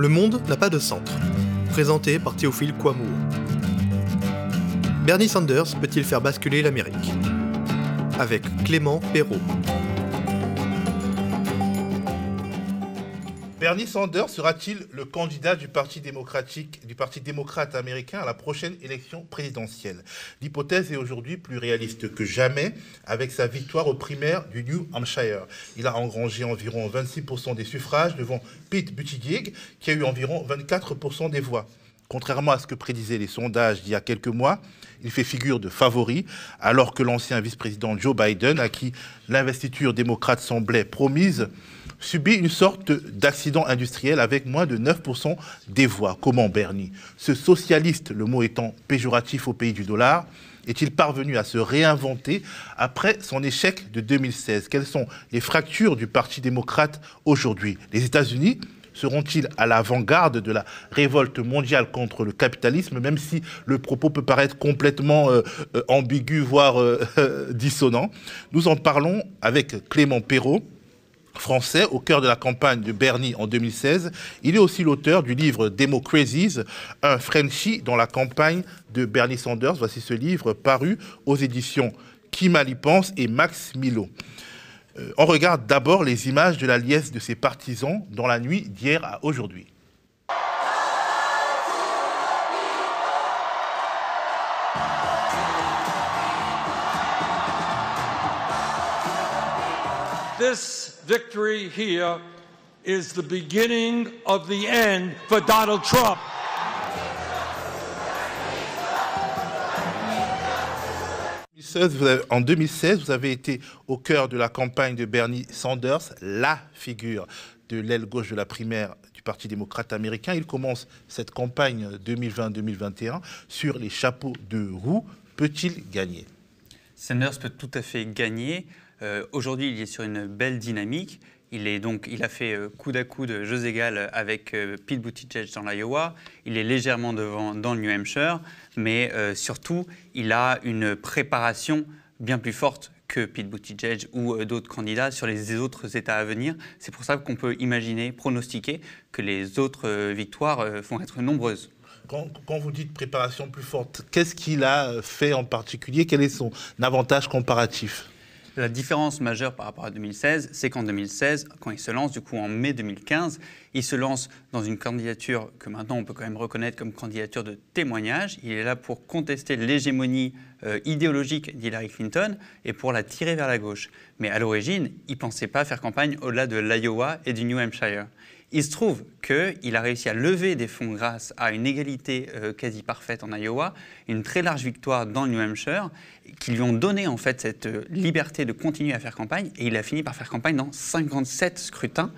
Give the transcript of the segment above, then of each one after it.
Le monde n'a pas de centre. Présenté par Théophile Kouamou. Bernie Sanders peut-il faire basculer l'Amérique? Avec Clément Perrault. Bernie Sanders sera-t-il le candidat du Parti démocrate américain à la prochaine élection présidentielle? L'hypothèse est aujourd'hui plus réaliste que jamais avec sa victoire aux primaires du New Hampshire. Il a engrangé environ 26% des suffrages devant Pete Buttigieg qui a eu environ 24% des voix. Contrairement à ce que prédisaient les sondages d'il y a quelques mois, il fait figure de favori, alors que l'ancien vice-président Joe Biden, à qui l'investiture démocrate semblait promise, subit une sorte d'accident industriel avec moins de 9% des voix. Comment Bernie? Ce socialiste, le mot étant péjoratif au pays du dollar, est-il parvenu à se réinventer après son échec de 2016 Quelles sont les fractures du Parti démocrate aujourd'hui? Les États-Unis seront-ils à l'avant-garde de la révolte mondiale contre le capitalisme, même si le propos peut paraître complètement euh, euh, ambigu, voire euh, dissonant? Nous en parlons avec Clément Perrault, français au cœur de la campagne de Bernie en 2016. Il est aussi l'auteur du livre Democracies, un Frenchie dans la campagne de Bernie Sanders. Voici ce livre paru aux éditions y pense et Max Milo. Euh, on regarde d'abord les images de la liesse de ses partisans dans la nuit d'hier à aujourd'hui. Victory here is the beginning of the end for Donald Trump. En 2016, vous avez été au cœur de la campagne de Bernie Sanders, la figure de l'aile gauche de la primaire du Parti démocrate américain. Il commence cette campagne 2020-2021 sur les chapeaux de roue. Peut-il gagner? Sanders peut tout à fait gagner. Euh, aujourd'hui, il est sur une belle dynamique. Il, a fait euh, coude à coude, jeux égal avec euh, Pete Buttigieg dans l'Iowa. Il est légèrement devant dans le New Hampshire, mais surtout, il a une préparation bien plus forte que Pete Buttigieg ou d'autres candidats sur les autres États à venir. C'est pour ça qu'on peut imaginer, pronostiquer que les autres victoires vont être nombreuses. Quand, vous dites préparation plus forte, qu'est-ce qu'il a fait en particulier? Quel est son avantage comparatif? La différence majeure par rapport à 2016, c'est qu'en 2016, quand il se lance, du coup en mai 2015, il se lance dans une candidature que maintenant on peut quand même reconnaître comme candidature de témoignage. Il est là pour contester l'hégémonie euh, idéologique d'Hillary Clinton et pour la tirer vers la gauche. Mais à l'origine, il ne pensait pas faire campagne au-delà de l'Iowa et du New Hampshire. Il se trouve qu'il a réussi à lever des fonds grâce à une égalité euh, quasi parfaite en Iowa, une très large victoire dans le New Hampshire, qui lui ont donné en fait cette euh, liberté de continuer à faire campagne. Et il a fini par faire campagne dans 57 scrutins.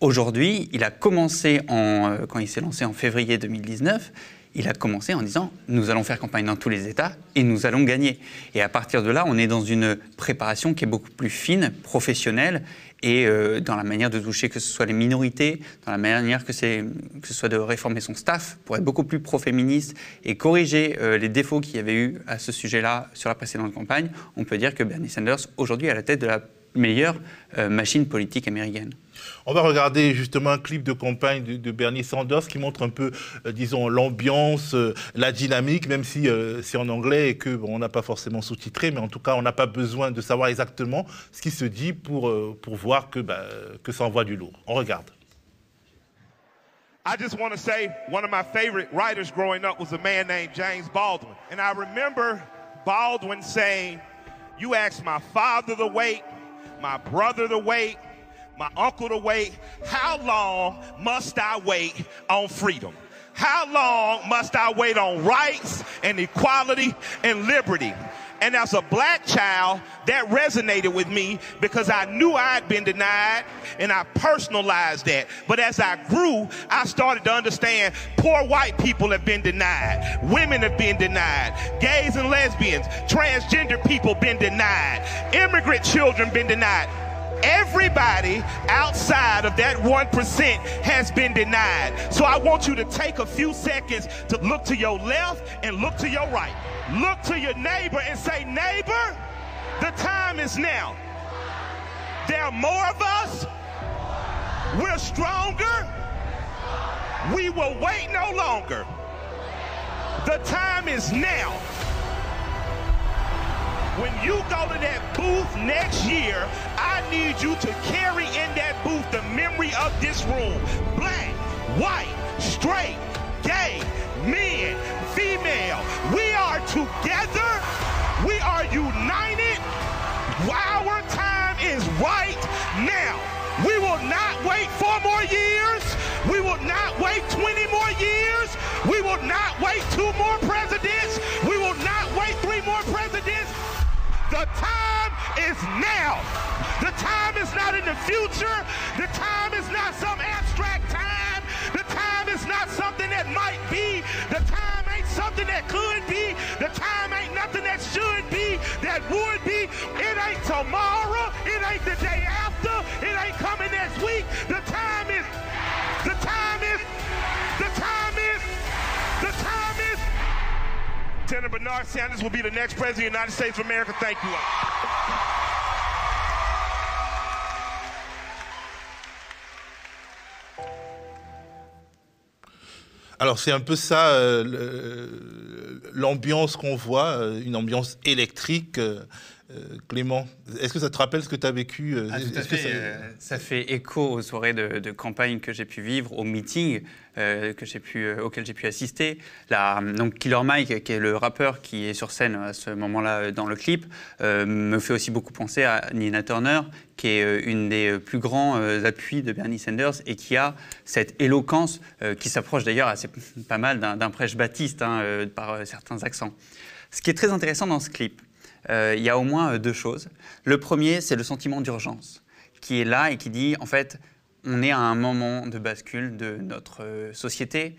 Aujourd'hui, il a commencé en, euh, quand il s'est lancé en février 2019 il a commencé en disant nous allons faire campagne dans tous les États et nous allons gagner. Et à partir de là, on est dans une préparation qui est beaucoup plus fine, professionnelle et euh, dans la manière de toucher que ce soit les minorités, dans la manière que, ce soit de réformer son staff pour être beaucoup plus pro-féministe et corriger euh, les défauts qu'il y avait eu à ce sujet-là sur la précédente campagne, on peut dire que Bernie Sanders aujourd'hui est à la tête de la meilleure euh, machine politique américaine. On va regarder justement un clip de campagne de, Bernie Sanders qui montre un peu, euh, disons, l'ambiance, euh, la dynamique, même si c'est en anglais et que on n'a pas forcément sous-titré, mais en tout cas, on n'a pas besoin de savoir exactement ce qui se dit pour, pour voir que, bah, que ça envoie du lourd. On regarde. I just want to say one of my favorite writers growing up was a man named James Baldwin. And I remember Baldwin saying, You asked my father to wait, my brother to wait, my uncle to wait. How long must I wait on freedom? How long must I wait on rights and equality and liberty? And as a black child, that resonated with me because I knew I'd been denied and I personalized that. But as I grew, I started to understand poor white people have been denied. Women have been denied. Gays and lesbians, transgender people been denied. Immigrant children been denied. Everybody outside of that 1% has been denied. So I want you to take a few seconds to look to your left and look to your right. Look to your neighbor and say, neighbor, the time is now. There are more of us. We're stronger. We will wait no longer. The time is now. When you go to that booth next year, I need you to carry in that booth the memory of this room. Black, white, straight, together. We are united. Our time is right now. We will not wait four more years. We will not wait 20 more years. We will not wait two more presidents. We will not wait three more presidents. The time is now. The time is not in the future. The time is not some abstract time. Not something that might be. The time ain't something that could be. The time ain't nothing that should be, that would be. It ain't tomorrow. It ain't the day after. It ain't coming next week. The time is, the time is, the time is, the time is. Senator Bernard Sanders will be the next president of the United States of America. Thank you all. Alors c'est un peu ça euh, le- l'ambiance qu'on voit, euh, une ambiance électrique. euh, euh, Clément, est-ce que ça te rappelle ce que tu as vécu euh, Ah, tout à est-ce que ça- euh, Ça fait écho aux soirées de, de campagne que j'ai pu vivre, aux meetings euh, que j'ai pu, euh, auxquels j'ai pu assister. La, donc Killer Mike, qui est le rappeur qui est sur scène à ce moment-là dans le clip, euh, me fait aussi beaucoup penser à Nina Turner, qui est une des plus grands euh, appuis de Bernie Sanders et qui a cette éloquence euh, qui s'approche d'ailleurs assez pas mal d'un prêche baptiste hein, euh, par euh, certains accents. Ce qui est très intéressant dans ce clip, euh, il y a au moins euh, deux choses. Le premier, c'est le sentiment d'urgence qui est là et qui dit, en fait, on est à un moment de bascule de notre euh, société,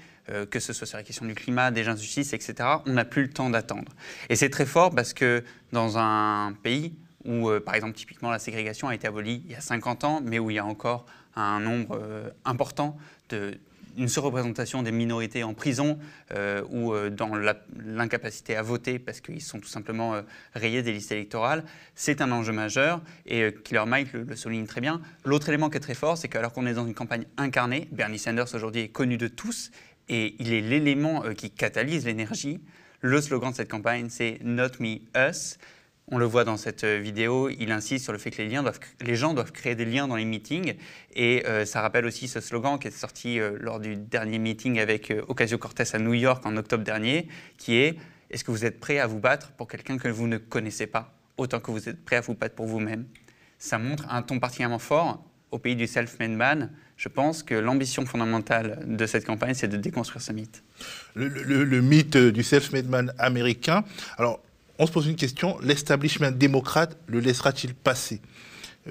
que ce soit sur la question du climat, des injustices, etc. On n'a plus le temps d'attendre. Et c'est très fort parce que dans un pays où, par exemple, typiquement, la ségrégation a été abolie il y a 50 ans, mais où il y a encore un nombre important de une surreprésentation des minorités en prison euh, ou euh, dans l'incapacité à voter parce qu'ils sont tout simplement euh, rayés des listes électorales, c'est un enjeu majeur et Killer Mike le, souligne très bien. L'autre élément qui est très fort, c'est qu'alors qu'on est dans une campagne incarnée, Bernie Sanders aujourd'hui est connu de tous et il est l'élément qui catalyse l'énergie. Le slogan de cette campagne, c'est Not Me, Us. On le voit dans cette euh, vidéo, il insiste sur le fait que les, gens doivent créer des liens dans les meetings. Et euh, ça rappelle aussi ce slogan qui est sorti euh, lors du dernier meeting avec Ocasio-Cortez à New York en octobre dernier, qui est Est-ce que vous êtes prêt à vous battre pour quelqu'un que vous ne connaissez pas, autant que vous êtes prêt à vous battre pour vous-même? Ça montre un ton particulièrement fort au pays du self-made man. Je pense que l'ambition fondamentale de cette campagne, c'est de déconstruire ce mythe. le, le- mythe du self-made man américain. Alors, on se pose une question, l'establishment démocrate le laissera-t-il passer?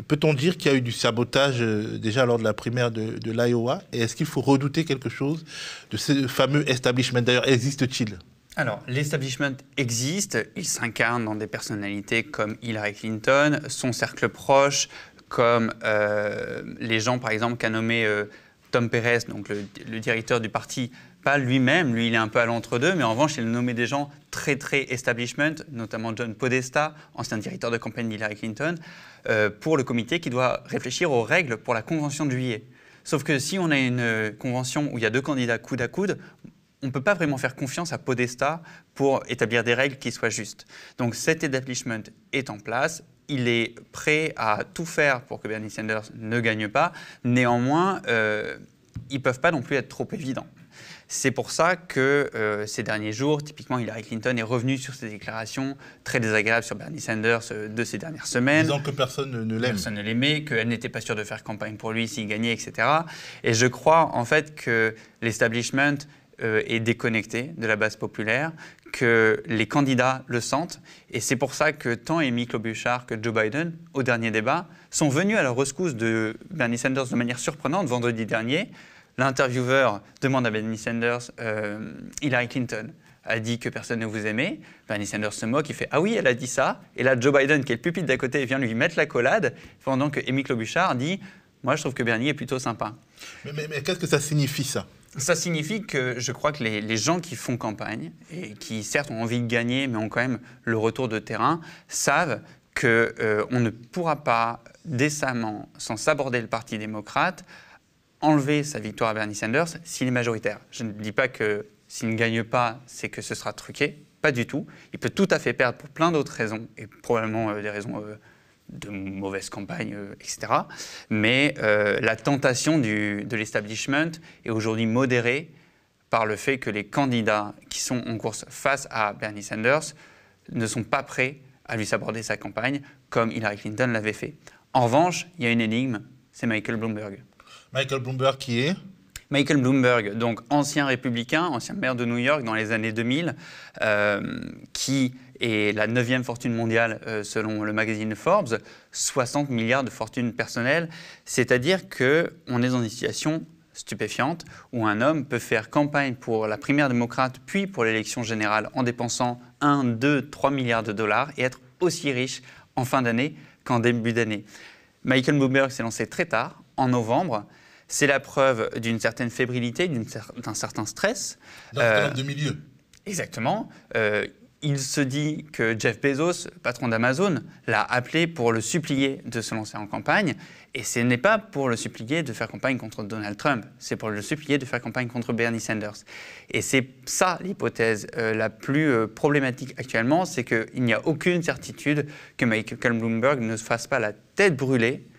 Peut-on dire qu'il y a eu du sabotage euh, déjà lors de la primaire de, l'Iowa? Et est-ce qu'il faut redouter quelque chose de ce fameux establishment? D'ailleurs, existe-t-il? Alors, l'establishment existe, il s'incarne dans des personnalités comme Hillary Clinton, son cercle proche, comme euh, les gens, par exemple, qu'a nommé euh, Tom Perez, donc le directeur du parti, pas lui-même, lui il est un peu à l'entre-deux, mais en revanche il a nommé des gens très très establishment, notamment John Podesta, ancien directeur de campagne d'Hillary Clinton, euh, pour le comité qui doit réfléchir aux règles pour la convention de juillet. Sauf que si on a une euh, convention où il y a deux candidats coude à coude, on ne peut pas vraiment faire confiance à Podesta pour établir des règles qui soient justes. Donc cet establishment est en place. Il est prêt à tout faire pour que Bernie Sanders ne gagne pas. Néanmoins, euh, ils ne peuvent pas non plus être trop évidents. C'est pour ça que euh, ces derniers jours, typiquement Hillary Clinton est revenue sur ses déclarations très désagréables sur Bernie Sanders euh, de ces dernières semaines Disant que personne ne, l'aime. personne ne l'aimait, qu'elle n'était pas sûre de faire campagne pour lui s'il gagnait, etc. Et je crois en fait que l'establishment euh, est déconnecté de la base populaire, que les candidats le sentent. Et c'est pour ça que tant Amy Klobuchar que Joe Biden, au dernier débat, sont venus à la rescousse de Bernie Sanders de manière surprenante vendredi dernier. L'intervieweur demande à Bernie Sanders, euh, Hillary Clinton a dit que personne ne vous aimait. Bernie Sanders se moque, il fait Ah oui, elle a dit ça. Et là, Joe Biden, qui est le pupitre d'à côté, vient lui mettre la collade, pendant que Amy Klobuchar dit Moi, je trouve que Bernie est plutôt sympa. Mais, mais- mais qu'est-ce que ça signifie ça? Ça signifie que je crois que les, les gens qui font campagne et qui certes ont envie de gagner, mais ont quand même le retour de terrain, savent qu'on ne pourra pas décemment, sans s'aborder le Parti démocrate, enlever sa victoire à Bernie Sanders s'il est majoritaire. Je ne dis pas que s'il ne gagne pas, c'est que ce sera truqué. Pas du tout. Il peut tout à fait perdre pour plein d'autres raisons, et probablement euh, des raisons euh, de mauvaise campagne, euh, etc. Mais la tentation de l'establishment est aujourd'hui modérée par le fait que les candidats qui sont en course face à Bernie Sanders ne sont pas prêts à lui saborder sa campagne comme Hillary Clinton l'avait fait. En revanche, il y a une énigme, c'est Michael Bloomberg. Michael Bloomberg qui est Michael Bloomberg, donc ancien républicain, ancien maire de New York dans les années 2000, euh, qui est la neuvième fortune mondiale euh, selon le magazine Forbes, 60 milliards de fortune personnelle, c'est-à-dire qu'on est dans une situation stupéfiante où un homme peut faire campagne pour la primaire démocrate puis pour l'élection générale en dépensant 1, 2, 3 milliards de dollars et être aussi riche en fin d'année qu'en début d'année. Michael Bloomberg s'est lancé très tard, en novembre. C'est la preuve d'une certaine fébrilité, d'un certain stress. Euh, de milieu. Exactement. Euh, il se dit que Jeff Bezos, patron d'Amazon, l'a appelé pour le supplier de se lancer en campagne. Et ce n'est pas pour le supplier de faire campagne contre Donald Trump, c'est pour le supplier de faire campagne contre Bernie Sanders. Et c'est ça l'hypothèse euh, la plus problématique actuellement, c'est qu'il n'y a aucune certitude que Michael Bloomberg ne se fasse pas la tête brûlée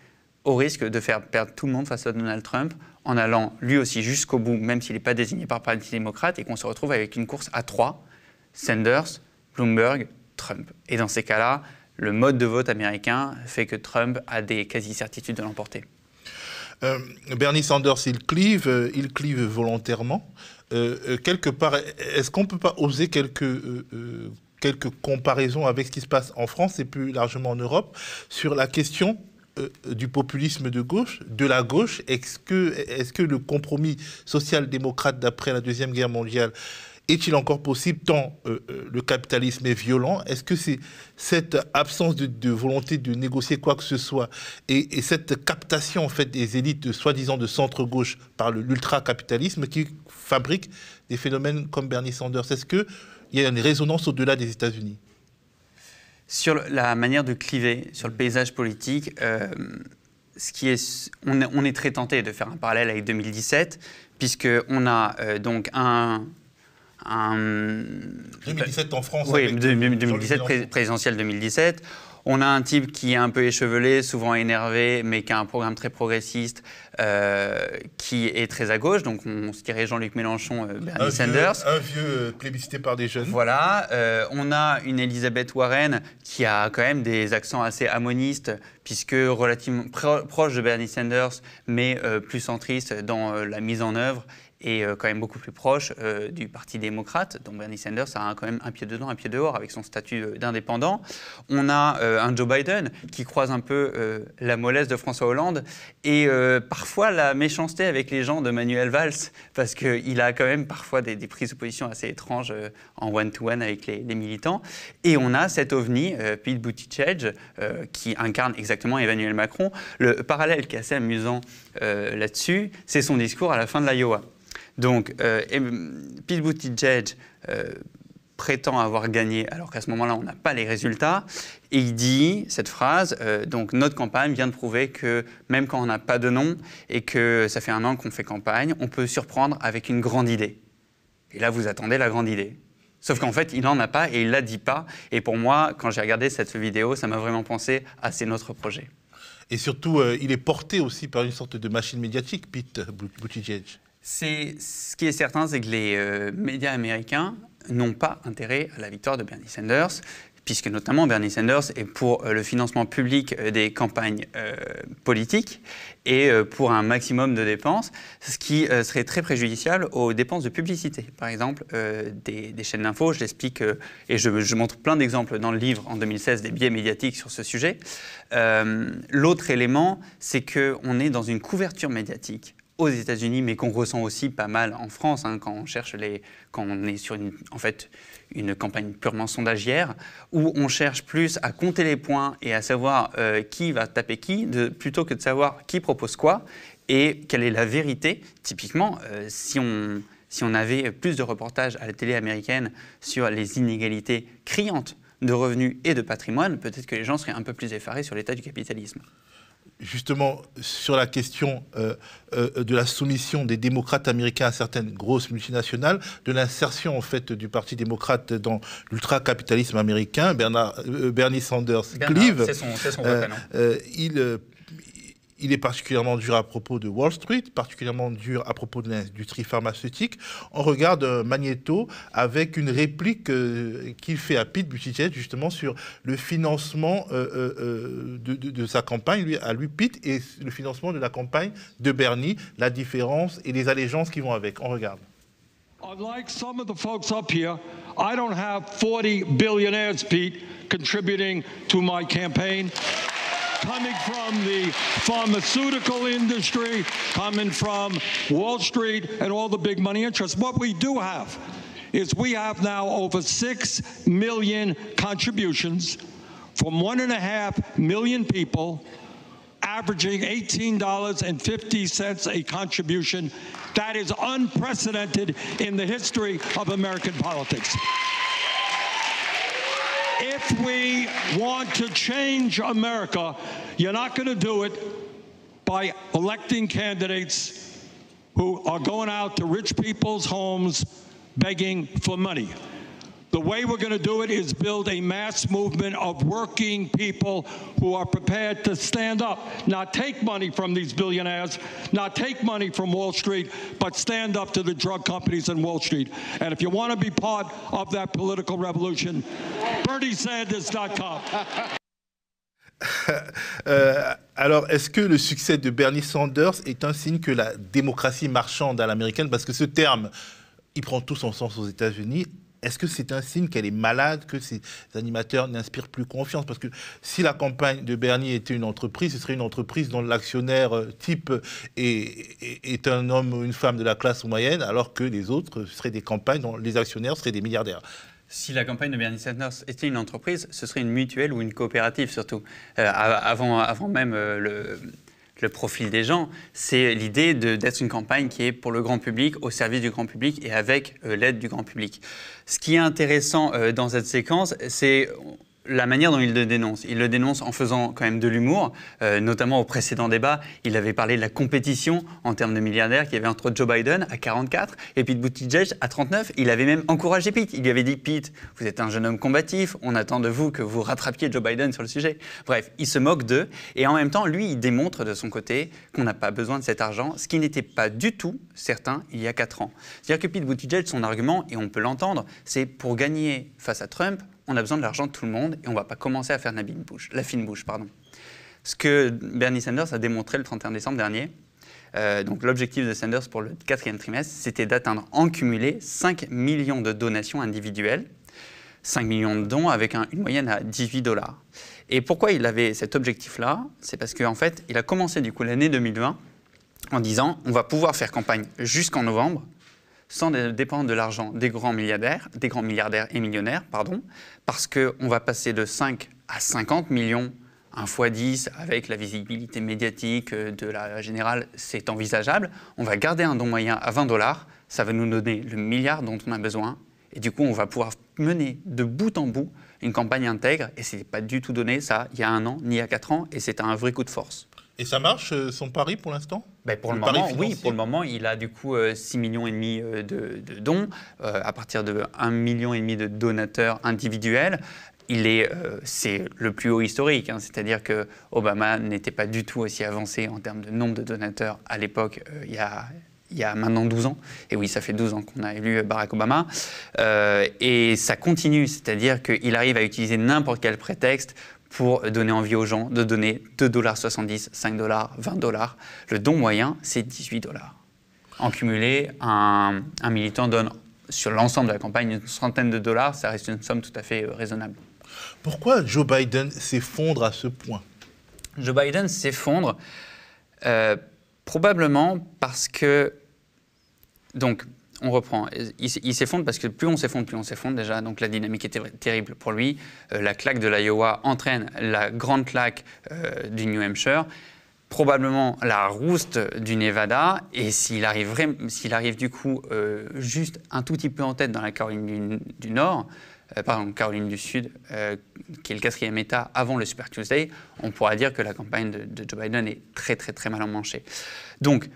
au risque de faire perdre tout le monde face à Donald Trump en allant lui aussi jusqu'au bout, même s'il n'est pas désigné par Parti démocrate, et qu'on se retrouve avec une course à trois, Sanders, Bloomberg, Trump. Et dans ces cas-là, le mode de vote américain fait que Trump a des quasi-certitudes de l'emporter. Euh, Bernie Sanders, il clive, euh, il clive volontairement. Euh, quelque part, est-ce qu'on ne peut pas oser quelques, quelques comparaisons avec ce qui se passe en France et plus largement en Europe sur la question euh, du populisme de gauche, de la gauche Est-ce que, le compromis social-démocrate d'après la Deuxième Guerre mondiale est-il encore possible tant euh, euh, le capitalisme est violent? Est-ce que c'est cette absence de, volonté de négocier quoi que ce soit et, cette captation en des élites soi-disant de centre-gauche par l'ultra-capitalisme qui fabrique des phénomènes comme Bernie Sanders? Est-ce qu'il y a une résonance au-delà des États-Unis? Sur la manière de cliver, sur le paysage politique, euh, ce qui est, on, est très tenté de faire un parallèle avec 2017, puisqu'on a euh, donc un, 2017 en France Oui, 2017, présidentielle 2017. On a un type qui est un peu échevelé, souvent énervé, mais qui a un programme très progressiste, euh, qui est très à gauche. Donc on se dirait Jean-Luc Mélenchon, euh, Bernie Sanders. un vieux euh, plébiscité par des jeunes. Voilà. on a une Elisabeth Warren qui a quand même des accents assez ammonistes, puisque relativement proche de Bernie Sanders, mais plus centriste dans la mise en œuvre et euh, quand même beaucoup plus proche euh, du Parti démocrate, dont Bernie Sanders a quand même un pied dedans, un pied dehors avec son statut euh, d'indépendant. On a un Joe Biden qui croise un peu la mollesse de François Hollande et parfois la méchanceté avec les gens de Manuel Valls, parce qu'il a quand même parfois des, prises de position assez étranges en one-to-one avec les, les, militants. Et on a cet ovni, Pete Buttigieg, qui incarne exactement Emmanuel Macron. Le parallèle qui est assez amusant là-dessus, c'est son discours à la fin de l'Iowa. Donc, euh, Pete Buttigieg euh, prétend avoir gagné, alors qu'à ce moment-là, on n'a pas les résultats. Et il dit cette phrase euh, donc, notre campagne vient de prouver que même quand on n'a pas de nom et que ça fait un an qu'on fait campagne, on peut surprendre avec une grande idée. Et là, vous attendez la grande idée. Sauf qu'en fait, il n'en a pas et il ne la dit pas. Et pour moi, quand j'ai regardé cette vidéo, ça m'a vraiment pensé à c'est notre projet. Et surtout, il est porté aussi par une sorte de machine médiatique, Pete Buttigieg. C'est, ce qui est certain, c'est que les euh, médias américains n'ont pas intérêt à la victoire de Bernie Sanders, puisque notamment Bernie Sanders est pour euh, le financement public euh, des campagnes politiques et pour un maximum de dépenses, ce qui serait très préjudiciable aux dépenses de publicité. Par exemple, des, chaînes d'infos, je l'explique et je, je, montre plein d'exemples dans le livre en 2016 des biais médiatiques sur ce sujet. L'autre élément, c'est qu'on est dans une couverture médiatique aux États-Unis, mais qu'on ressent aussi pas mal en France, hein, quand on cherche les, quand on est sur une, en fait, une campagne purement sondagière, où on cherche plus à compter les points et à savoir euh, qui va taper qui, plutôt que de savoir qui propose quoi et quelle est la vérité. Typiquement, euh, si on si on avait plus de reportages à la télé américaine sur les inégalités criantes de revenus et de patrimoine, peut-être que les gens seraient un peu plus effarés sur l'état du capitalisme justement sur la question euh, euh, de la soumission des démocrates américains à certaines grosses multinationales, de l'insertion en fait du Parti démocrate dans l'ultra-capitalisme américain. Bernard, Bernie Sanders Cleave, c'est son, son il il est particulièrement dur à propos de Wall Street, particulièrement dur à propos de l'industrie pharmaceutique. On regarde euh, Magneto avec une réplique euh, qu'il fait à Pete Buttigieg justement sur le financement euh, de, sa campagne, lui, à lui Pete, et le financement de la campagne de Bernie, la différence et les allégeances qui vont avec. On regarde. Unlike some of the folks up here, I don't have 40 billionaires, Pete. Coming from the pharmaceutical industry, coming from Wall Street and all the big money interests. What we do have is we have now over 6 million contributions from one and a half million people averaging $18.50 a contribution. That is unprecedented in the history of American politics. If we want to change America, you're not going to do it by electing candidates who are going out to rich people's homes begging for money. The way we're going to do it is build a mass movement of working people who are prepared to stand up, not take money from these billionaires, not take money from Wall Street, but stand up to the drug companies in Wall Street. And if you want to be part of that political revolution, BernieSanders.com. Euh, alors, est-ce que le succès de Bernie Sanders est un signe que la démocratie marchande à l'américaine, parce que ce terme, il prend tout son sens aux États-Unis, est-ce que c'est un signe qu'elle est malade, que ces animateurs n'inspirent plus confiance? Parce que si la campagne de Bernie était une entreprise, ce serait une entreprise dont l'actionnaire euh, type est, un homme ou une femme de la classe moyenne, alors que les autres seraient des campagnes dont les actionnaires seraient des milliardaires. Si la campagne de Bernie Sanders était une entreprise, ce serait une mutuelle ou une coopérative surtout. Euh, avant, avant même euh, le, le profil des gens, c'est l'idée d'être une campagne qui est pour le grand public, au service du grand public et avec euh, l'aide du grand public. Ce qui est intéressant euh, dans cette séquence, c'est la manière dont il le dénonce. Il le dénonce en faisant quand même de l'humour, euh, notamment au précédent débat, il avait parlé de la compétition en termes de milliardaires qu'il y avait entre Joe Biden à 44 et Pete Buttigieg à 39. Il avait même encouragé Pete. Il lui avait dit Pete, vous êtes un jeune homme combatif, on attend de vous que vous rattrapiez Joe Biden sur le sujet. Bref, il se moque d'eux et en même temps, lui, il démontre de son côté qu'on n'a pas besoin de cet argent, ce qui n'était pas du tout certain il y a 4 ans. C'est-à-dire que Pete Buttigieg, son argument, et on peut l'entendre, c'est pour gagner face à Trump, on a besoin de l'argent de tout le monde et on ne va pas commencer à faire la, bouche, la fine bouche. Pardon. Ce que Bernie Sanders a démontré le 31 décembre dernier, euh, donc l'objectif de Sanders pour le quatrième trimestre, c'était d'atteindre en cumulé 5 millions de donations individuelles, 5 millions de dons avec une moyenne à 18 dollars. Et pourquoi il avait cet objectif-là? C'est parce qu'en fait, il a commencé du coup l'année 2020 en disant on va pouvoir faire campagne jusqu'en novembre sans dépendre de l'argent des grands milliardaires, des grands milliardaires et millionnaires, pardon, parce qu'on va passer de 5 à 50 millions, un fois 10 avec la visibilité médiatique euh, de la générale, c'est envisageable. On va garder un don moyen à 20 dollars, ça va nous donner le milliard dont on a besoin, et du coup on va pouvoir mener de bout en bout une campagne intègre, et ce n'est pas du tout donné ça il y a un an ni il y a quatre ans, et c'est un vrai coup de force. Et ça marche, euh, son pari pour l'instant? Ben pour le, moment, oui. Pour le moment, il a du coup 6 euh, millions et demi euh, de, dons à partir de 1 million et demi de donateurs individuels. Il est, c'est le plus haut historique, hein. c'est-à-dire que Obama n'était pas du tout aussi avancé en termes de nombre de donateurs à l'époque. il y a il y a maintenant 12 ans. Et oui, ça fait 12 ans qu'on a élu Barack Obama. et ça continue, c'est-à-dire qu'il arrive à utiliser n'importe quel prétexte pour donner envie aux gens de donner 2,70$, 5 dollars, 20 dollars. Le don moyen, c'est 18 dollars. En cumulé, un, militant donne sur l'ensemble de la campagne une centaine de dollars, ça reste une somme tout à fait euh, raisonnable. Pourquoi Joe Biden s'effondre à ce point? Joe Biden s'effondre euh, probablement parce que donc on reprend. Il, s'effondre parce que plus on s'effondre, plus on s'effondre déjà. Donc la dynamique était terrible pour lui. Euh, la claque de l'Iowa entraîne la grande claque euh, du New Hampshire probablement la rouste du Nevada, et s'il arrive, arrive du coup euh, juste un tout petit peu en tête dans la Caroline du, Nord, pardon, Caroline du Sud, qui est le quatrième État avant le Super Tuesday, on pourra dire que la campagne de, de Joe Biden est très très très mal emmanchée. Donc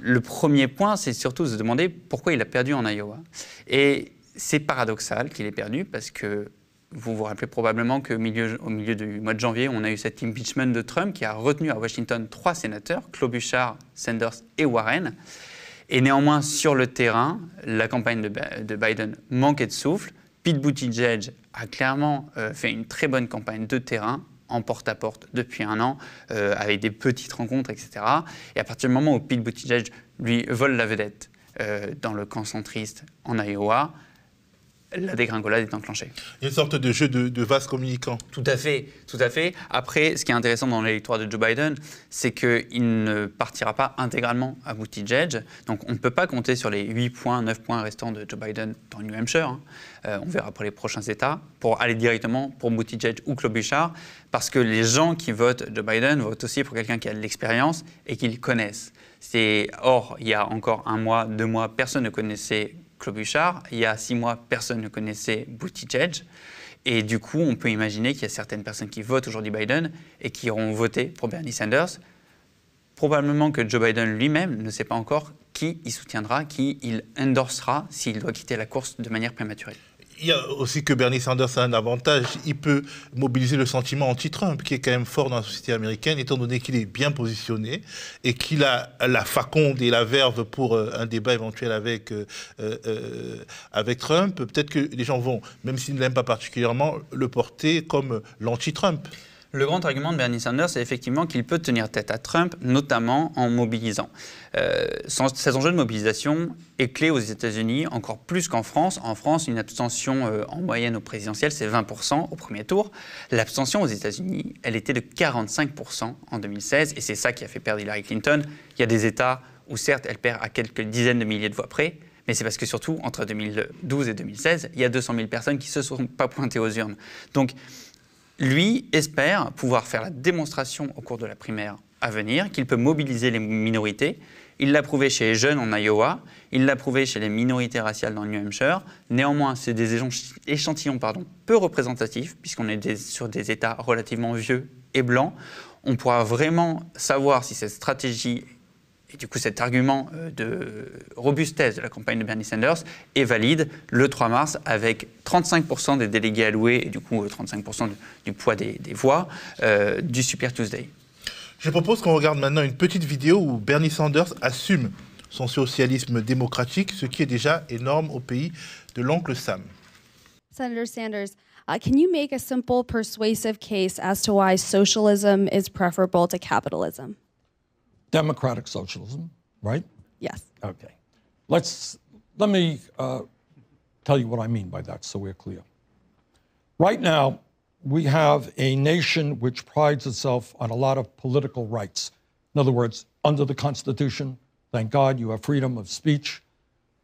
le premier point, c'est surtout de se demander pourquoi il a perdu en Iowa. Et c'est paradoxal qu'il ait perdu parce que vous vous rappelez probablement qu'au milieu, au milieu du mois de janvier, on a eu cet impeachment de Trump qui a retenu à Washington trois sénateurs, Klobuchar, Sanders et Warren. Et néanmoins, sur le terrain, la campagne de, Biden manquait de souffle. Pete Buttigieg a clairement euh, fait une très bonne campagne de terrain en porte-à-porte depuis un an, euh, avec des petites rencontres, etc. Et à partir du moment où Pete Buttigieg lui vole la vedette euh, dans le camp centriste en Iowa, la dégringolade est enclenchée. Une sorte de jeu de, de vase communicant. Tout à fait, tout à fait. Après, ce qui est intéressant dans l'électorat de Joe Biden, c'est qu'il ne partira pas intégralement à Buttigieg. Donc on ne peut pas compter sur les 8 points, 9 points restants de Joe Biden dans le New Hampshire. Hein. Euh, on verra pour les prochains États, pour aller directement pour Buttigieg ou Klobuchar, parce que les gens qui votent Joe Biden votent aussi pour quelqu'un qui a de l'expérience et qu'ils connaissent. Or, il y a encore un mois, deux mois, personne ne connaissait Il y a six mois, personne ne connaissait Buttigieg. Et du coup, on peut imaginer qu'il y a certaines personnes qui votent aujourd'hui Biden et qui auront voté pour Bernie Sanders. Probablement que Joe Biden lui-même ne sait pas encore qui il soutiendra, qui il endorsera s'il doit quitter la course de manière prématurée. Il y a aussi que Bernie Sanders a un avantage. Il peut mobiliser le sentiment anti-Trump, qui est quand même fort dans la société américaine, étant donné qu'il est bien positionné et qu'il a la faconde et la verve pour euh, un débat éventuel avec, euh, euh, avec Trump. Peut-être que les gens vont, même s'ils ne l'aiment pas particulièrement, le porter comme l'anti-Trump. Le grand argument de Bernie Sanders, c'est effectivement qu'il peut tenir tête à Trump, notamment en mobilisant. Euh, cet enjeu de mobilisation est clé aux États-Unis, encore plus qu'en France. En France, une abstention euh, en moyenne au présidentiel, c'est 20% au premier tour. L'abstention aux États-Unis, elle était de 45% en 2016, et c'est ça qui a fait perdre Hillary Clinton. Il y a des États où, certes, elle perd à quelques dizaines de milliers de voix près, mais c'est parce que surtout, entre 2012 et 2016, il y a 200 000 personnes qui ne se sont pas pointées aux urnes. Donc, lui espère pouvoir faire la démonstration au cours de la primaire à venir qu'il peut mobiliser les minorités. Il l'a prouvé chez les jeunes en Iowa, il l'a prouvé chez les minorités raciales dans le New Hampshire. Néanmoins, c'est des échantillons peu représentatifs, puisqu'on est sur des États relativement vieux et blancs. On pourra vraiment savoir si cette stratégie et du coup, cet argument euh, de robustesse de la campagne de Bernie Sanders est valide le 3 mars avec 35% des délégués alloués et du coup 35% euh, du, poids des, voix euh, du Super Tuesday. Je propose qu'on regarde maintenant une petite vidéo où Bernie Sanders assume son socialisme démocratique, ce qui est déjà énorme au pays de l'oncle Sam. Senator Sanders, uh, can you make a simple, persuasive case as to why socialism is preferable to capitalism? Democratic socialism, right? Yes. Okay. Let's let me uh, tell you what I mean by that, so we're clear. Right now, we have a nation which prides itself on a lot of political rights. In other words, under the Constitution, thank God, you have freedom of speech,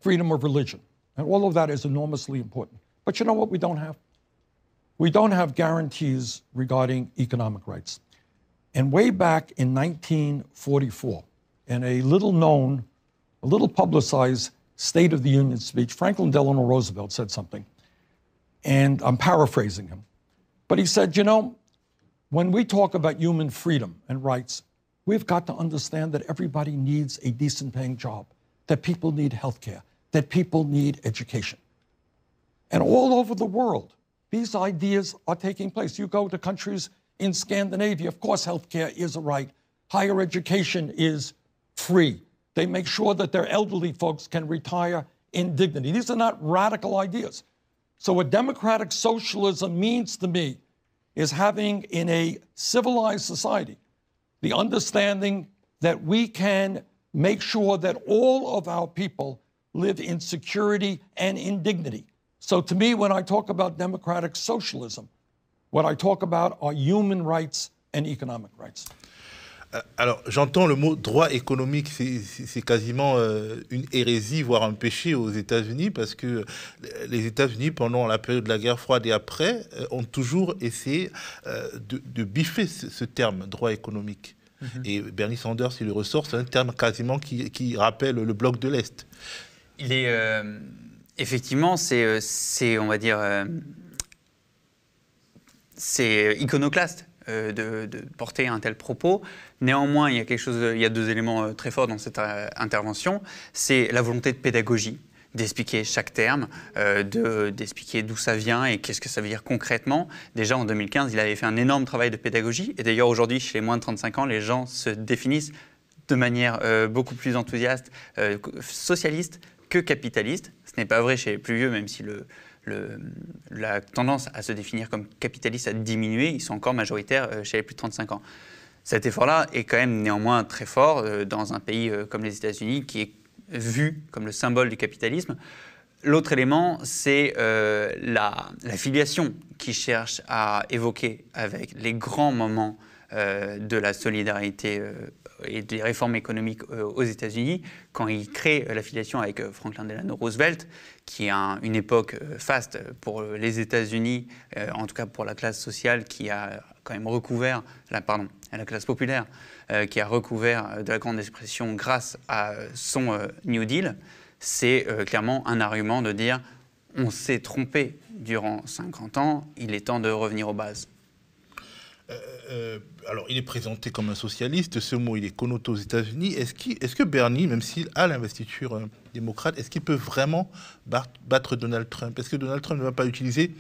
freedom of religion, and all of that is enormously important. But you know what? We don't have. We don't have guarantees regarding economic rights. And way back in 1944, in a little known, a little publicized State of the Union speech, Franklin Delano Roosevelt said something. And I'm paraphrasing him. But he said, you know, when we talk about human freedom and rights, we've got to understand that everybody needs a decent paying job, that people need health care, that people need education. And all over the world, these ideas are taking place. You go to countries in Scandinavia, of course, healthcare is a right. Higher education is free. They make sure that their elderly folks can retire in dignity. These are not radical ideas. So, what democratic socialism means to me is having in a civilized society the understanding that we can make sure that all of our people live in security and in dignity. So, to me, when I talk about democratic socialism, What I talk about are human rights and economic rights. Euh, alors, j'entends le mot droit économique, c'est quasiment euh, une hérésie, voire un péché aux États-Unis, parce que les États-Unis, pendant la période de la guerre froide et après, euh, ont toujours essayé de, biffer ce, terme, droit économique. Mhm. Et Bernie Sanders, il le ressort, c'est un terme quasiment qui, qui rappelle le bloc de l'Est. Il est effectivement, c'est, on va dire, c'est iconoclaste. De, porter un tel propos. Néanmoins, il y a quelque chose, il y a deux éléments très forts dans cette intervention. C'est la volonté de pédagogie d'expliquer chaque terme, euh, d'expliquer d'où ça vient et qu'est-ce que ça veut dire concrètement. Déjà en 2015, il avait fait un énorme travail de pédagogie. Et d'ailleurs aujourd'hui, chez les moins de 35 ans, les gens se définissent de manière euh, beaucoup plus enthousiaste, euh, socialiste que capitaliste. Ce n'est pas vrai chez les plus vieux, même si le, la tendance à se définir comme capitaliste a diminué. Ils sont encore majoritaires chez les plus de 35 ans. Cet effort-là est quand même néanmoins très fort dans un pays comme les États-Unis qui est vu comme le symbole du capitalisme. L'autre élément, c'est euh, la, filiation qui cherche à évoquer avec les grands moments euh, de la solidarité euh, et des réformes économiques aux États-Unis, quand il crée la filiation avec Franklin Delano Roosevelt, qui est une époque faste pour les États-Unis, en tout cas pour la classe sociale qui a quand même recouvert, la, pardon, la classe populaire, euh, qui a recouvert euh, de la grande expression grâce à son euh, New Deal, c'est clairement un argument de dire on s'est trompé durant 50 ans, il est temps de revenir aux bases. Alors, il est présenté comme un socialiste. Ce mot, il est connoté aux États-Unis. Est-ce est que Bernie, même s'il a l'investiture démocrate, est-ce qu'il peut vraiment battre Donald Trump? Est-ce que Donald Trump ne va pas utiliser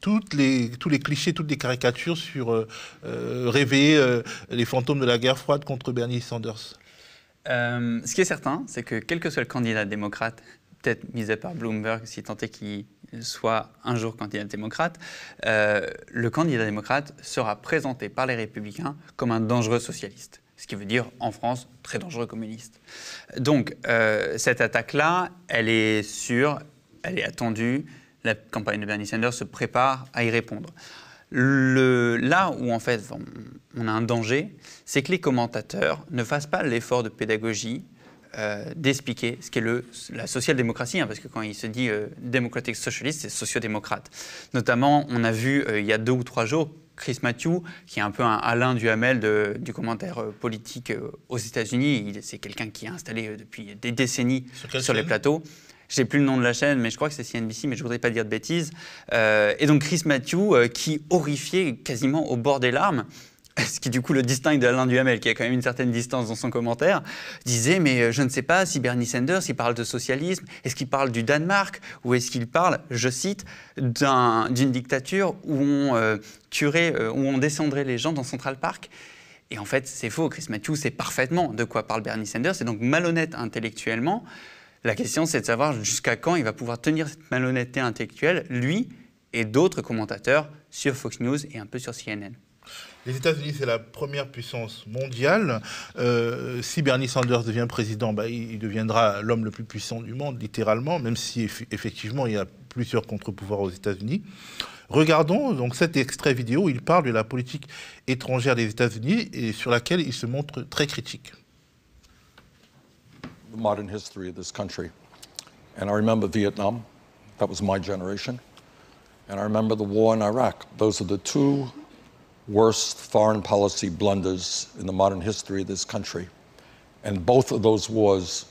toutes les, tous les clichés, toutes les caricatures sur euh, euh, euh, les fantômes de la guerre froide contre Bernie Sanders? Ce qui est certain, c'est que quel que soit le candidat démocrate, peut-être misé par Bloomberg, si tant est qu'il soit un jour candidat démocrate, le candidat démocrate sera présenté par les républicains comme un dangereux socialiste. Ce qui veut dire, en France, très dangereux communiste. Donc, cette attaque-là, elle est sûre, elle est attendue, la campagne de Bernie Sanders se prépare à y répondre. Là où en fait on, a un danger, c'est que les commentateurs ne fassent pas l'effort de pédagogie euh, d'expliquer ce qu'est la social-démocratie, hein, parce que quand il se dit euh, démocratique socialiste, c'est sociodémocrate. Notamment, on a vu euh, il y a deux ou trois jours Chris Matthew, qui est un peu un Alain Duhamel du commentaire politique aux États-Unis. C'est quelqu'un qui est installé depuis des décennies sur les plateaux. J'ai plus le nom de la chaîne, mais je crois que c'est CNBC, mais je voudrais pas dire de bêtises. Euh, et donc Chris Matthew, euh, qui horrifié quasiment au bord des larmes, ce qui du coup le distingue d'Alain Duhamel, qui a quand même une certaine distance dans son commentaire, disait mais euh, je ne sais pas si Bernie Sanders, il parle de socialisme, est-ce qu'il parle du Danemark ou est-ce qu'il parle, je cite, d'une dictature où on tuerait, où on descendrait les gens dans Central Park? Et en fait, c'est faux. Chris Matthew sait parfaitement de quoi parle Bernie Sanders. C'est donc malhonnête intellectuellement. La question, c'est de savoir jusqu'à quand il va pouvoir tenir cette malhonnêteté intellectuelle, lui et d'autres commentateurs sur Fox News et un peu sur CNN. Les États-Unis, c'est la première puissance mondiale. Euh, si Bernie Sanders devient président, bah, il deviendra l'homme le plus puissant du monde, littéralement, même si effectivement il y a plusieurs contre-pouvoirs aux États-Unis. Regardons donc cet extrait vidéo où il parle de la politique étrangère des États-Unis et sur laquelle il se montre très critique. the modern history. And I remember Vietnam, that was my generation. And I remember the war in Iraq. Those are the two worst foreign policy blunders in the modern history of this country. And both of those wars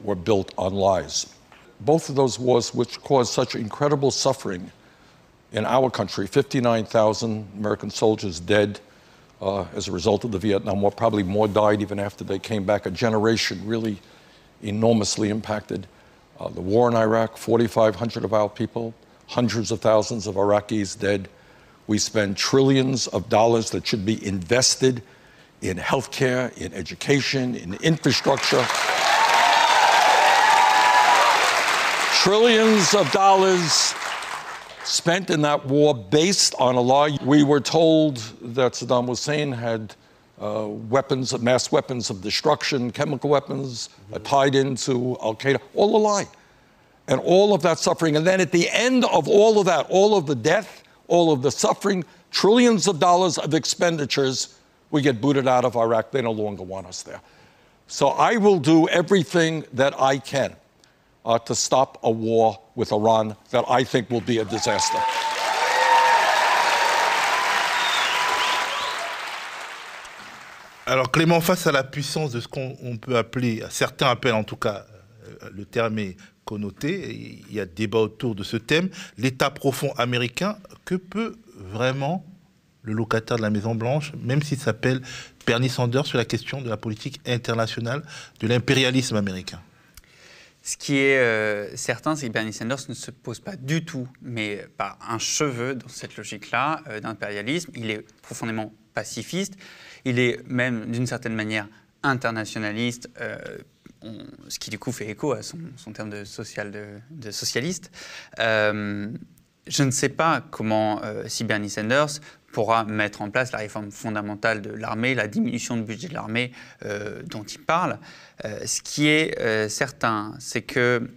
were built on lies. Both of those wars, which caused such incredible suffering in our country 59,000 American soldiers dead uh, as a result of the Vietnam War, probably more died even after they came back. A generation really enormously impacted. Uh, the war in Iraq, 4,500 of our people, hundreds of thousands of Iraqis dead. We spend trillions of dollars that should be invested in healthcare, in education, in infrastructure. trillions of dollars spent in that war based on a lie. We were told that Saddam Hussein had uh, weapons, of mass weapons of destruction, chemical weapons uh, tied into Al Qaeda, all a lie. And all of that suffering. And then at the end of all of that, all of the death, all of the suffering, trillions of dollars of expenditures, we get booted out of Iraq. They no longer want us there. So I will do everything that I can uh, to stop a war with Iran that I think will be a disaster. Alors Clément, face à la puissance de ce qu'on peut appeler, certains appellent en tout cas, euh, le terme est connoté. Il y a débat autour de ce thème. L'État profond américain, que peut vraiment le locataire de la Maison Blanche, même s'il s'appelle Bernie Sanders, sur la question de la politique internationale, de l'impérialisme américain? Ce qui est euh, certain, c'est que Bernie Sanders ne se pose pas du tout, mais pas un cheveu dans cette logique-là euh, d'impérialisme. Il est profondément pacifiste. Il est même, d'une certaine manière, internationaliste. Euh, ce qui du coup fait écho à son, terme de, social, de, socialiste. je ne sais pas comment, si Bernie Sanders pourra mettre en place la réforme fondamentale de l'armée, la diminution du budget de l'armée euh, dont il parle. Euh, ce qui est euh, certain, c'est que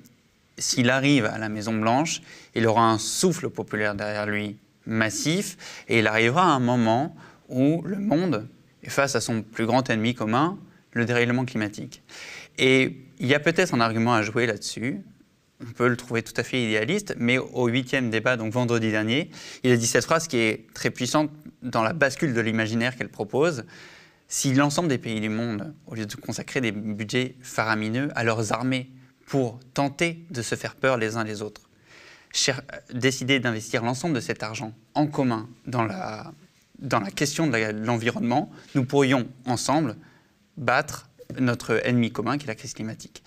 s'il arrive à la Maison-Blanche, il aura un souffle populaire derrière lui massif, et il arrivera à un moment où le monde est face à son plus grand ennemi commun, le dérèglement climatique. Et il y a peut-être un argument à jouer là-dessus, on peut le trouver tout à fait idéaliste, mais au huitième débat, donc vendredi dernier, il a dit cette phrase qui est très puissante dans la bascule de l'imaginaire qu'elle propose. Si l'ensemble des pays du monde, au lieu de consacrer des budgets faramineux à leurs armées pour tenter de se faire peur les uns les autres, décider d'investir l'ensemble de cet argent en commun dans la, dans la question de l'environnement, nous pourrions ensemble battre notre ennemi commun qui est la crise climatique.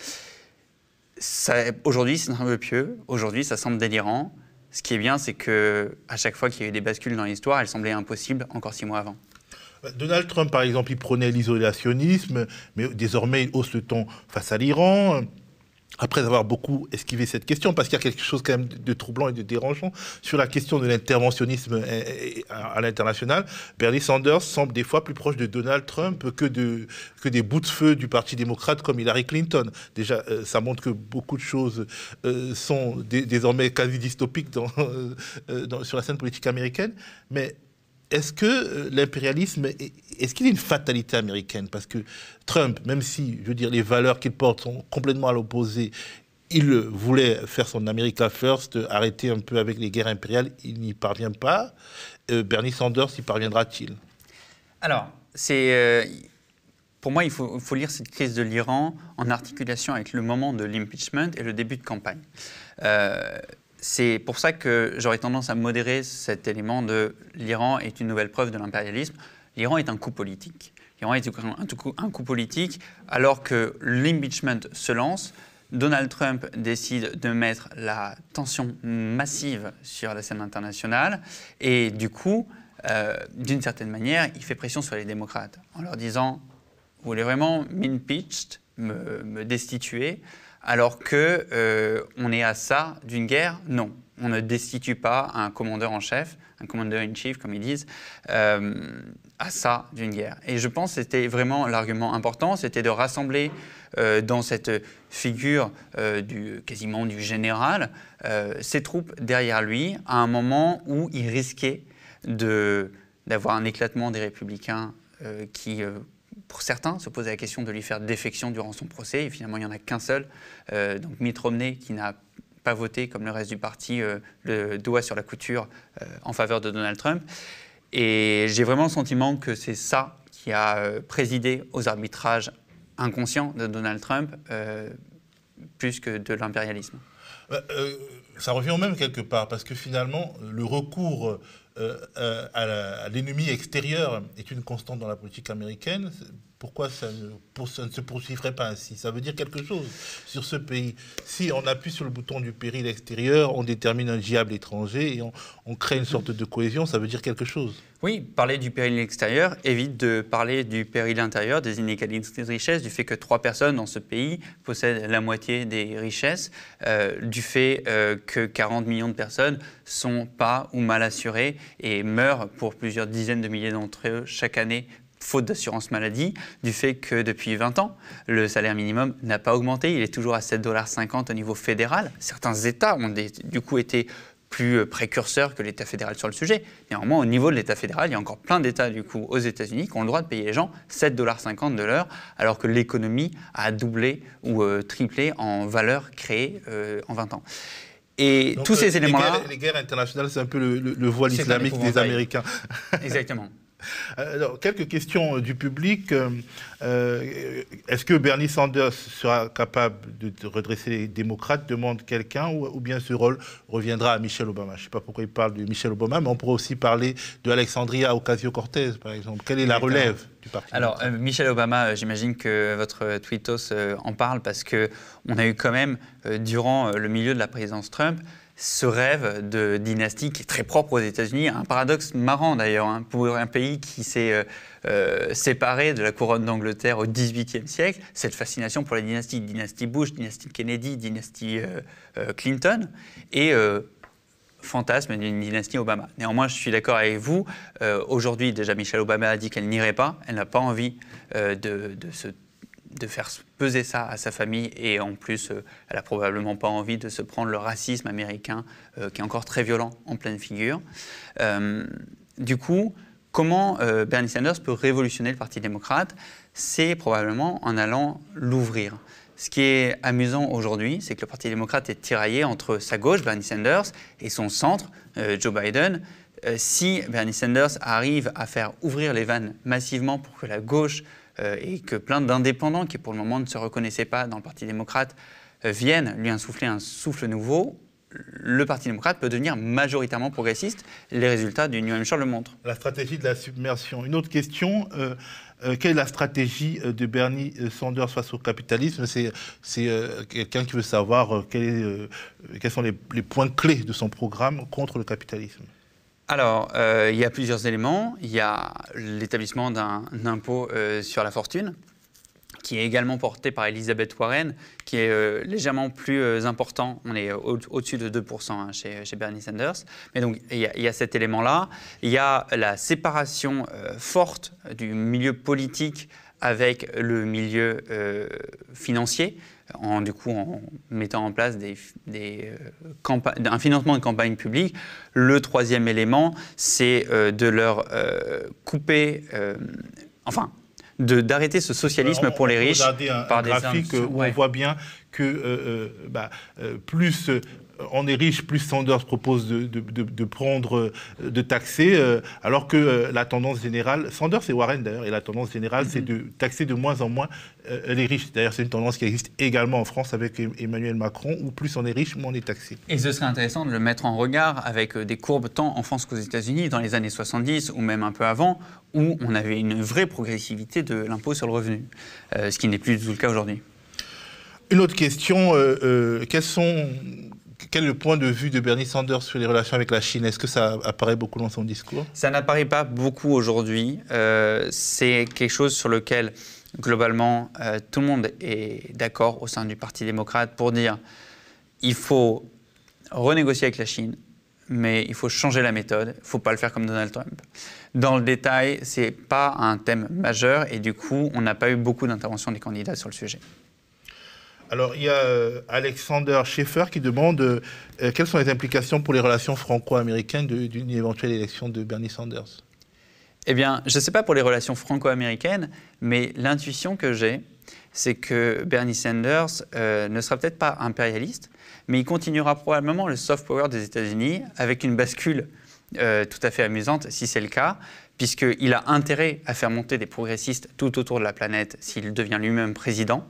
Aujourd'hui, c'est un peu pieux. Aujourd'hui, ça semble délirant. Ce qui est bien, c'est que à chaque fois qu'il y a eu des bascules dans l'histoire, elles semblaient impossibles encore six mois avant. Donald Trump, par exemple, il prenait l'isolationnisme, mais désormais, il hausse le ton face à l'Iran après avoir beaucoup esquivé cette question, parce qu'il y a quelque chose quand même de troublant et de dérangeant sur la question de l'interventionnisme à l'international, Bernie Sanders semble des fois plus proche de Donald Trump que, de, que des bouts de feu du Parti démocrate comme Hillary Clinton. Déjà, euh, ça montre que beaucoup de choses euh, sont désormais quasi dystopiques euh, sur la scène politique américaine, mais est-ce que euh, l'impérialisme, est-ce qu'il est une fatalité américaine? Parce que Trump, même si, je veux dire, les valeurs qu'il porte sont complètement à l'opposé, il voulait faire son America First, arrêter un peu avec les guerres impériales, il n'y parvient pas. Euh, Bernie Sanders y parviendra-t-il? Alors, c'est... Euh, pour moi, il faut, lire cette crise de l'Iran en articulation avec le moment de l'impeachment et le début de campagne. C'est pour ça que j'aurais tendance à modérer cet élément de l'Iran est une nouvelle preuve de l'impérialisme. L'Iran est un coup politique. L'Iran est un coup, politique alors que l'impeachment se lance. Donald Trump décide de mettre la tension massive sur la scène internationale et du coup, euh, d'une certaine manière, il fait pression sur les démocrates en leur disant Vous voulez vraiment m'impeach, me destituer? Alors que euh, on est à ça d'une guerre? Non, on ne destitue pas un commandeur en chef, un commandeur in chief comme ils disent, euh, à ça d'une guerre. Et je pense que c'était vraiment l'argument important, c'était de rassembler euh, dans cette figure du, quasiment du général ses troupes derrière lui à un moment où il risquait d'avoir un éclatement des républicains qui pour certains, se poser la question de lui faire défection durant son procès. Et finalement, il n'y en a qu'un seul, euh, donc Mitt Romney, qui n'a pas voté, comme le reste du parti, euh, le doigt sur la couture euh, en faveur de Donald Trump. Et j'ai vraiment le sentiment que c'est ça qui a présidé aux arbitrages inconscients de Donald Trump, plus que de l'impérialisme. ça revient au même quelque part, parce que finalement, le recours à l'ennemi extérieur est une constante dans la politique américaine pourquoi ça ne, se poursuivrait pas ainsi? Ça veut dire quelque chose sur ce pays. Si on appuie sur le bouton du péril extérieur, on détermine un diable étranger et on, crée une sorte de cohésion, ça veut dire quelque chose. Oui, parler du péril extérieur évite de parler du péril intérieur, des inégalités de richesse, du fait que trois personnes dans ce pays possèdent la moitié des richesses, euh, du fait euh, que 40 millions de personnes sont pas ou mal assurées et meurent pour plusieurs dizaines de milliers d'entre eux chaque année faute d'assurance maladie, du fait que depuis 20 ans, le salaire minimum n'a pas augmenté, il est toujours à 7,50$ au niveau fédéral. Certains États ont du coup été plus euh, précurseurs que l'État fédéral sur le sujet. Néanmoins, au niveau de l'État fédéral, il y a encore plein d'États du coup aux États-Unis qui ont le droit de payer les gens 7,50$ de l'heure, alors que l'économie a doublé ou euh, triplé en valeur créée euh, en 20 ans. Et tous ces éléments-là. Les, guerres internationales, c'est un peu le, voile islamique des Américains. Exactement. Alors, quelques questions du public. Est-ce que Bernie Sanders sera capable de redresser les démocrates demande quelqu'un ou, bien ce rôle reviendra à Michelle Obama? Je ne sais pas pourquoi il parle de Michelle Obama, mais on pourrait aussi parler de Alexandria Ocasio-Cortez, par exemple. Quelle est la relève du parti Alors, Michelle Obama, j'imagine que votre tweetos en parle parce que on a eu quand même, durant le milieu de la présidence Trump, ce rêve de dynastie qui est très propre aux États-Unis. Un paradoxe marrant d'ailleurs hein, pour un pays qui s'est euh, euh, séparé de la couronne d'Angleterre au XVIIIe siècle. Cette fascination pour la dynastie, dynastie Bush, dynastie Kennedy, dynastie euh, Clinton et fantasme d'une dynastie Obama. Néanmoins, je suis d'accord avec vous. Aujourd'hui, déjà, Michelle Obama a dit qu'elle n'irait pas. Elle n'a pas envie de, de se de faire peser ça à sa famille et en plus, euh, elle a probablement pas envie de se prendre le racisme américain euh, qui est encore très violent en pleine figure. Euh, du coup, comment Bernie Sanders peut révolutionner le Parti démocrate? C'est probablement en allant l'ouvrir. Ce qui est amusant aujourd'hui, c'est que le Parti démocrate est tiraillé entre sa gauche, Bernie Sanders, et son centre, Joe Biden. si Bernie Sanders arrive à faire ouvrir les vannes massivement pour que la gauche et que plein d'indépendants qui pour le moment ne se reconnaissaient pas dans le Parti démocrate euh, viennent lui insouffler un souffle nouveau, le Parti démocrate peut devenir majoritairement progressiste. Les résultats du New Hampshire le montrent. La stratégie de la submersion. Une autre question. Euh, quelle est la stratégie de Bernie Sanders face au capitalisme? C'est quelqu'un qui veut savoir quels sont les, points clés de son programme contre le capitalisme. Alors, euh, il y a plusieurs éléments. Il y a l'établissement d'un impôt euh, sur la fortune, qui est également porté par Elizabeth Warren, qui est euh, légèrement plus important. On est au-dessus de 2% hein, chez, Bernie Sanders. Mais donc, il y a, il y a cet élément-là. Il y a la séparation forte du milieu politique avec le milieu financier en, du coup, en mettant en place des, euh, un financement de campagne publique. Le troisième élément, c'est euh, de leur euh, couper, enfin, d'arrêter ce socialisme pour les riches. Un, par un graphique où on voit bien que bah, plus on est riche, plus Sanders propose de, prendre, de taxer, euh, alors que euh, la tendance générale, Sanders et Warren d'ailleurs, et la tendance générale, c'est de taxer de moins en moins euh, les riches. D'ailleurs, c'est une tendance qui existe également en France avec Emmanuel Macron, où plus on est riche, moins on est taxé. Et ce serait intéressant de le mettre en regard avec des courbes tant en France qu'aux États-Unis, dans les années 70 ou même un peu avant, où on avait une vraie progressivité de l'impôt sur le revenu, ce qui n'est plus du tout le cas aujourd'hui. Une autre question, quels sont quel est le point de vue de Bernie Sanders sur les relations avec la Chine? Est-ce que ça apparaît beaucoup dans son discours? Ça n'apparaît pas beaucoup aujourd'hui. Euh, c'est quelque chose sur lequel, globalement, euh, tout le monde est d'accord au sein du Parti démocrate pour dire il faut renégocier avec la Chine, mais il faut changer la méthode. Il ne faut pas le faire comme Donald Trump. Dans le détail, ce n'est pas un thème majeur et du coup, on n'a pas eu beaucoup d'interventions des candidats sur le sujet. Alors, il y a euh, Alexander Schaeffer qui demande euh, quelles sont les implications pour les relations franco-américaines d'une éventuelle élection de Bernie Sanders? Eh bien, je ne sais pas pour les relations franco-américaines, mais l'intuition que j'ai, c'est que Bernie Sanders euh, ne sera peut-être pas impérialiste, mais il continuera probablement le soft power des États-Unis avec une bascule tout à fait amusante, si c'est le cas, puisqu'il a intérêt à faire monter des progressistes tout autour de la planète s'il devient lui-même président.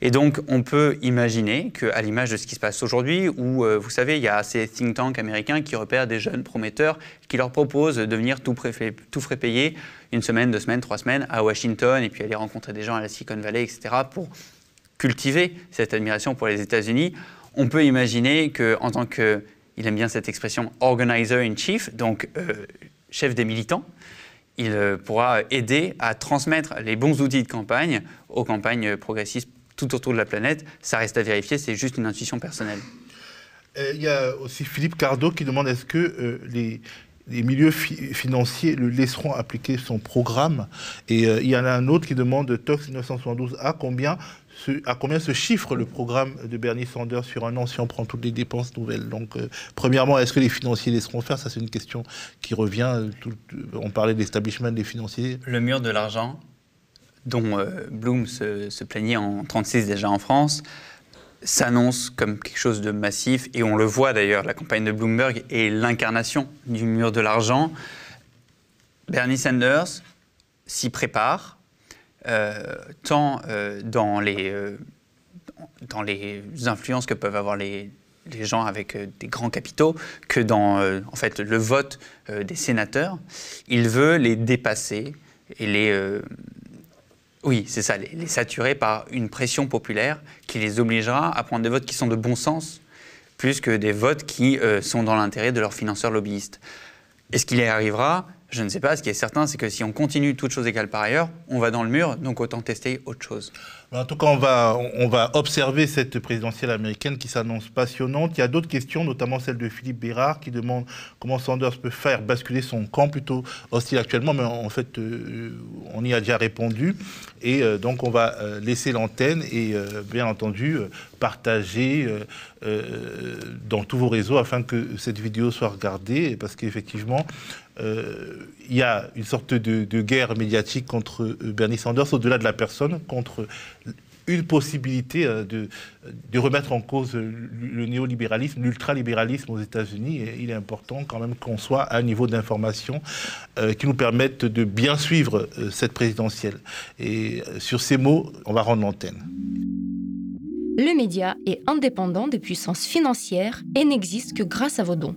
Et donc, on peut imaginer qu'à l'image de ce qui se passe aujourd'hui, où, euh, vous savez, il y a ces think tanks américains qui repèrent des jeunes prometteurs, qui leur proposent de venir tout, frais payer une semaine, deux semaines, trois semaines à Washington, et puis aller rencontrer des gens à la Silicon Valley, etc., pour cultiver cette admiration pour les États-Unis. On peut imaginer qu'en tant que, il aime bien cette expression, organizer in chief, donc euh, chef des militants, il euh, pourra aider à transmettre les bons outils de campagne aux campagnes progressistes tout autour de la planète. Ça reste à vérifier, c'est juste une intuition personnelle. Euh, il y a aussi Philippe Cardot qui demande est-ce que euh, les, milieux financiers le laisseront appliquer son programme? Et il y en a un autre qui demande Tox 1972A combien à combien se chiffre le programme de Bernie Sanders sur un an si on prend toutes les dépenses nouvelles? Donc, euh, premièrement, est-ce que les financiers laisseront faire? Ça, c'est une question qui revient. On parlait de l'establishment des financiers. Le mur de l'argent, dont euh, Bloom se, plaignait en 36 déjà en France, s'annonce comme quelque chose de massif. Et on le voit d'ailleurs, la campagne de Bloomberg est l'incarnation du mur de l'argent Bernie Sanders s'y prépare, tant dans les, dans les influences que peuvent avoir les, les gens avec des grands capitaux que dans en fait, le vote des sénateurs. Il veut les dépasser et les, oui, c'est ça, les, saturer par une pression populaire qui les obligera à prendre des votes qui sont de bon sens, plus que des votes qui euh, sont dans l'intérêt de leurs financeurs lobbyistes. Est-ce qu'il y arrivera Je ne sais pas. Ce qui est certain, c'est que si on continue toutes choses égales par ailleurs, on va dans le mur, donc autant tester autre chose. En tout cas, on va, on va observer cette présidentielle américaine qui s'annonce passionnante. Il y a d'autres questions, notamment celle de Philippe Bérard, qui demande comment Sanders peut faire basculer son camp plutôt hostile actuellement, mais en fait, euh, on y a déjà répondu. Et euh, donc, on va euh, laisser l'antenne et, bien entendu, partager dans tous vos réseaux afin que cette vidéo soit regardée, parce qu'effectivement, il y a une sorte de, guerre médiatique contre Bernie Sanders, au-delà de la personne, contre une possibilité euh, de, remettre en cause le néolibéralisme, l'ultralibéralisme aux États-Unis. Il est important quand même qu'on soit à un niveau d'information euh, qui nous permette de bien suivre euh, cette présidentielle. Et sur ces mots, on va rendre l'antenne. Le média est indépendant des puissances financières et n'existe que grâce à vos dons.